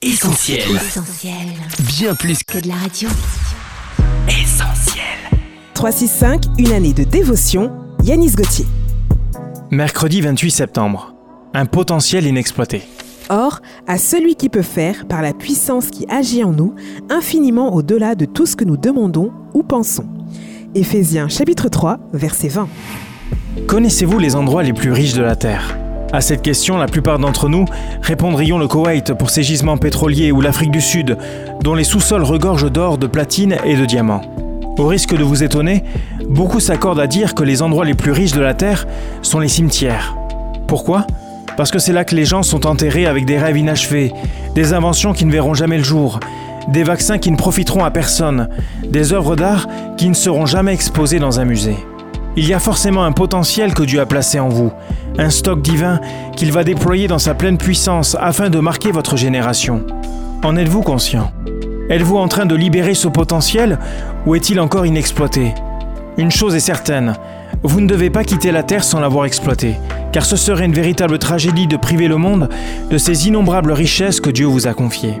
Essentiel. Essentiel. Bien plus Que de la radio. qu'essentiel. 365, une année de dévotion, Yanis Gauthier. Mercredi 28 septembre. Un potentiel inexploité. Or, à celui qui peut faire, par la puissance qui agit en nous, infiniment au-delà de tout ce que nous demandons ou pensons. Éphésiens chapitre 3, verset 20. Connaissez-vous les endroits les plus riches de la Terre? À cette question, la plupart d'entre nous répondrions le Koweït pour ses gisements pétroliers ou l'Afrique du Sud, dont les sous-sols regorgent d'or, de platine et de diamants. Au risque de vous étonner, beaucoup s'accordent à dire que les endroits les plus riches de la Terre sont les cimetières. Pourquoi? Parce que c'est là que les gens sont enterrés avec des rêves inachevés, des inventions qui ne verront jamais le jour, des vaccins qui ne profiteront à personne, des œuvres d'art qui ne seront jamais exposées dans un musée. Il y a forcément un potentiel que Dieu a placé en vous, un stock divin qu'il va déployer dans sa pleine puissance afin de marquer votre génération. En êtes-vous conscient? Êtes-vous en train de libérer ce potentiel ou est-il encore inexploité? Une chose est certaine, vous ne devez pas quitter la Terre sans l'avoir exploité, car ce serait une véritable tragédie de priver le monde de ces innombrables richesses que Dieu vous a confiées.